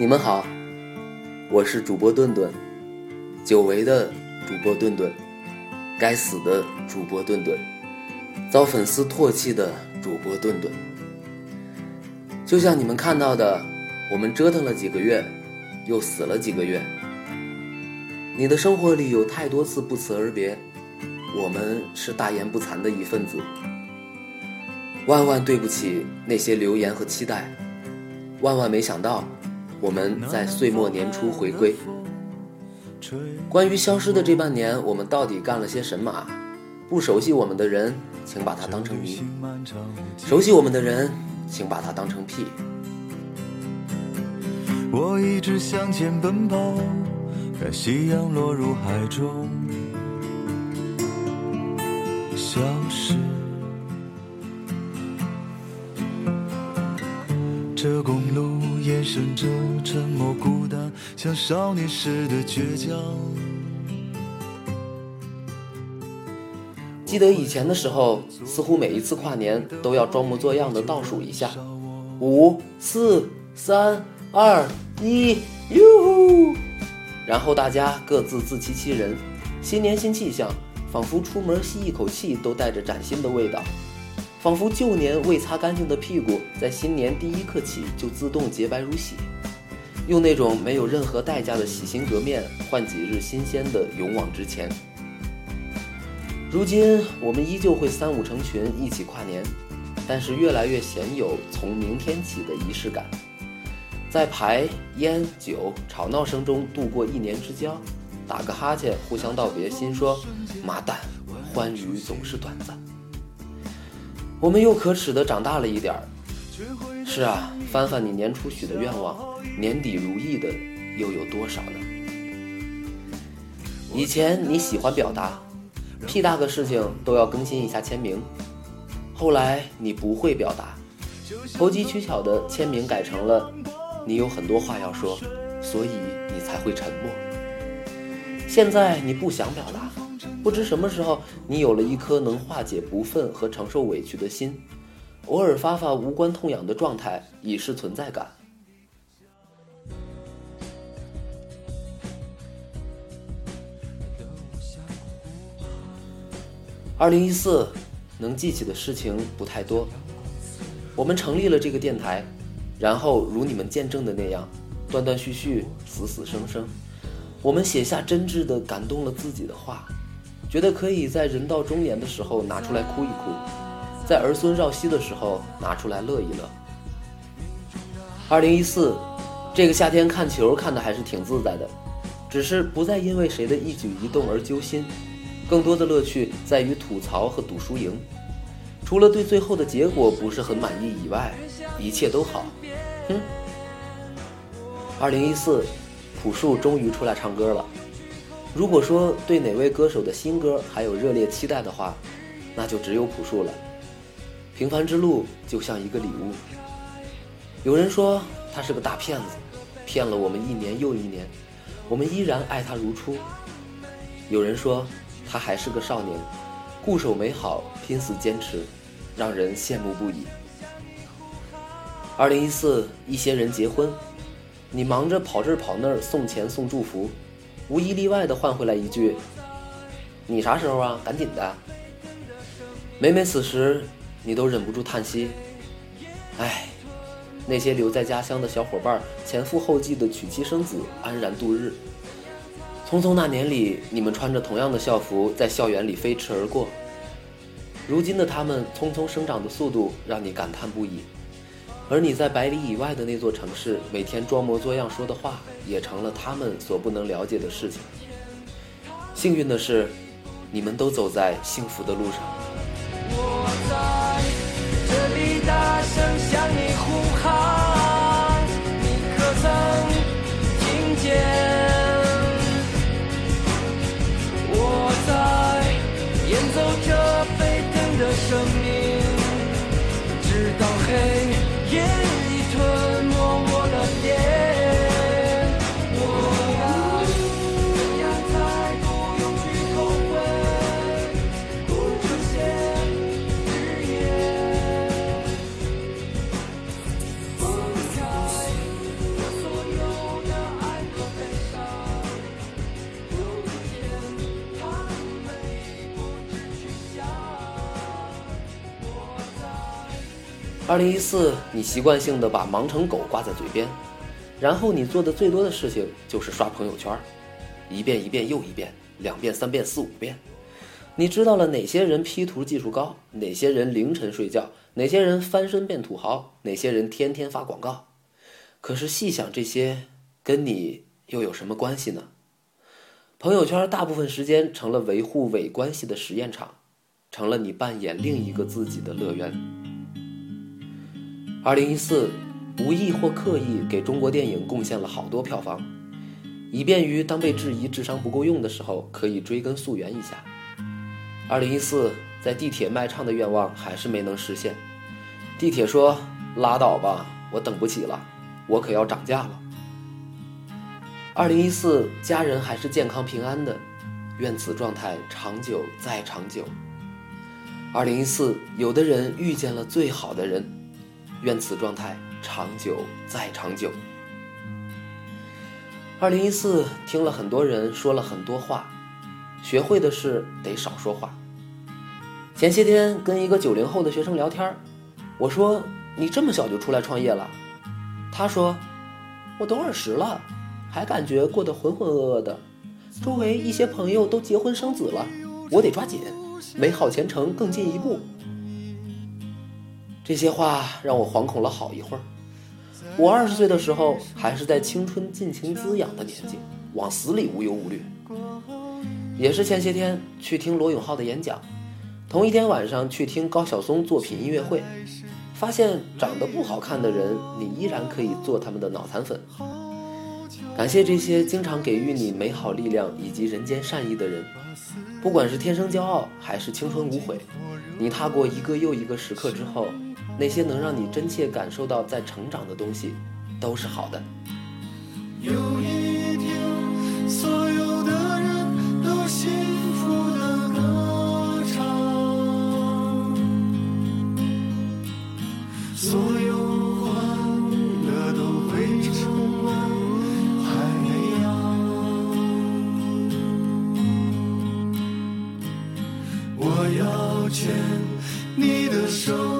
你们好，我是主播顿顿，久违的主播顿顿，该死的主播顿顿，遭粉丝唾弃的主播顿顿。就像你们看到的，我们折腾了几个月，又死了几个月。你的生活里有太多次不辞而别，我们是大言不惭的一份子。万万对不起那些留言和期待，万万没想到我们在岁末年初回归。关于消失的这半年，我们到底干了些什么啊？不熟悉我们的人，请把它当成谜；熟悉我们的人，请把它当成屁。我一直向前奔跑，看夕阳落入海中，消失。这公路延伸着沉默孤单，像少年时的倔强。记得以前的时候，似乎每一次跨年都要装模作样的倒数一下，五、四、三、二、一，哟！然后大家各自自欺欺人，新年新气象，仿佛出门吸一口气都带着崭新的味道。仿佛旧年未擦干净的屁股，在新年第一刻起就自动洁白如洗，用那种没有任何代价的洗心革面换几日新鲜的勇往直前。如今我们依旧会三五成群一起跨年，但是越来越鲜有从明天起的仪式感，在牌、烟、酒、吵闹声中度过一年之交，打个哈欠，互相道别，心说：妈蛋，欢愉总是短暂。我们又可耻的长大了一点儿。是啊，翻翻你年初许的愿望，年底如意的又有多少呢？以前你喜欢表达，屁大个事情都要更新一下签名。后来你不会表达，投机取巧的签名改成了你有很多话要说，所以你才会沉默。现在你不想表达。不知什么时候，你有了一颗能化解不忿和承受委屈的心，偶尔发发无关痛痒的状态，以示存在感。二零一四，能记起的事情不太多。我们成立了这个电台，然后如你们见证的那样，断断续续，死死生生。我们写下真挚的、感动了自己的话。觉得可以在人到中年的时候拿出来哭一哭，在儿孙绕膝的时候拿出来乐一乐。二零一四，这个夏天看球看的还是挺自在的，只是不再因为谁的一举一动而揪心，更多的乐趣在于吐槽和赌输赢。除了对最后的结果不是很满意以外，一切都好。哼。二零一四，朴树终于出来唱歌了。如果说对哪位歌手的新歌还有热烈期待的话，那就只有朴树了。平凡之路就像一个礼物。有人说他是个大骗子，骗了我们一年又一年，我们依然爱他如初。有人说他还是个少年，固守美好，拼死坚持，让人羡慕不已。二零一四，一些人结婚，你忙着跑这儿跑那儿送钱送祝福。无一例外的换回来一句：“你啥时候啊？赶紧的！”每每此时，你都忍不住叹息：“唉，那些留在家乡的小伙伴前赴后继的娶妻生子，安然度日。匆匆那年里，你们穿着同样的校服在校园里飞驰而过。如今的他们匆匆生长的速度，让你感叹不已。”而你在百里以外的那座城市，每天装模作样说的话，也成了他们所不能了解的事情。幸运的是，你们都走在幸福的路上。二零一四，你习惯性的把“忙成狗”挂在嘴边，然后你做的最多的事情就是刷朋友圈，一遍一遍又一遍，两遍三遍四五遍。你知道了哪些人 P 图技术高，哪些人凌晨睡觉，哪些人翻身变土豪，哪些人天天发广告。可是细想这些，跟你又有什么关系呢？朋友圈大部分时间成了维护伪关系的实验场，成了你扮演另一个自己的乐园。二零一四，无意或刻意给中国电影贡献了好多票房，以便于当被质疑智商不够用的时候，可以追根溯源一下。二零一四，在地铁卖唱的愿望还是没能实现，地铁说：“拉倒吧，我等不起了。”我可要涨价了。二零一四，家人还是健康平安的，愿此状态长久再长久。二零一四，有的人遇见了最好的人，愿此状态长久再长久。二零一四，听了很多人说了很多话，学会的是得少说话。前些天跟一个九零后的学生聊天，我说：“你这么小就出来创业了？”他说：“我都二十了，还感觉过得浑浑噩噩的，周围一些朋友都结婚生子了，我得抓紧，美好前程更进一步。”这些话让我惶恐了好一会儿。我二十岁的时候还是在青春尽情滋养的年纪，往死里无忧无虑。也是前些天去听罗永浩的演讲，同一天晚上去听高晓松作品音乐会。发现长得不好看的人，你依然可以做他们的脑残粉。感谢这些经常给予你美好力量以及人间善意的人，不管是天生骄傲还是青春无悔，你踏过一个又一个时刻之后，那些能让你真切感受到在成长的东西，都是好的。有一天，所有的人都幸福的歌唱。所有欢乐都会充满海洋。我要牵你的手，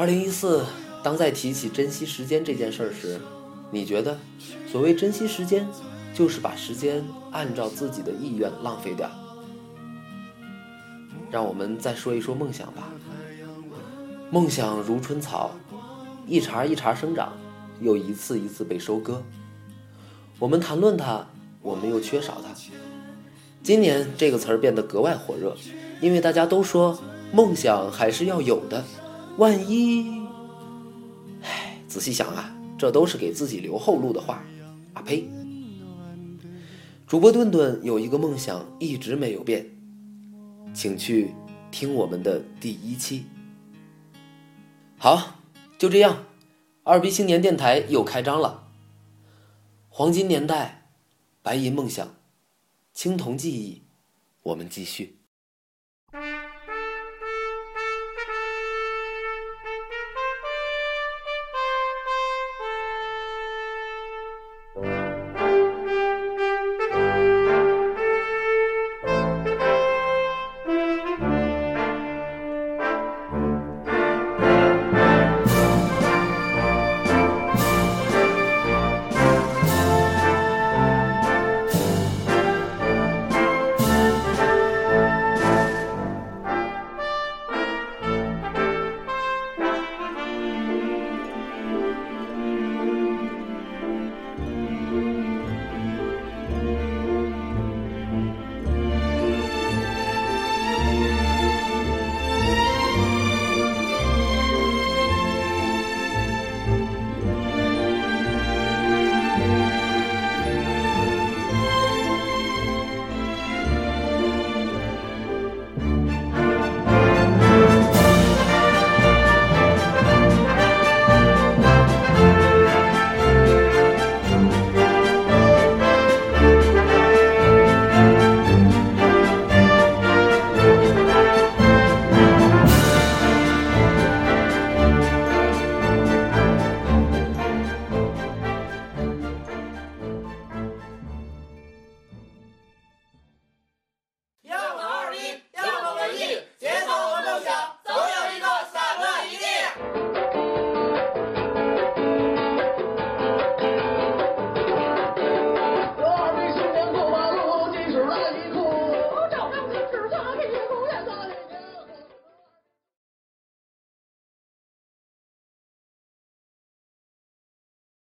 二零一四，当在提起珍惜时间这件事儿时，你觉得，所谓珍惜时间，就是把时间按照自己的意愿浪费掉？让我们再说一说梦想吧。梦想如春草，一茬一茬生长，又一次一次被收割。我们谈论它，我们又缺少它。今年这个词儿变得格外火热，因为大家都说梦想还是要有的。万一，唉，仔细想啊，这都是给自己留后路的话。啊呸！主播顿顿有一个梦想一直没有变，请去听我们的第一期。好，就这样，二 B 青年电台又开张了。黄金年代，白银梦想，青铜记忆，我们继续。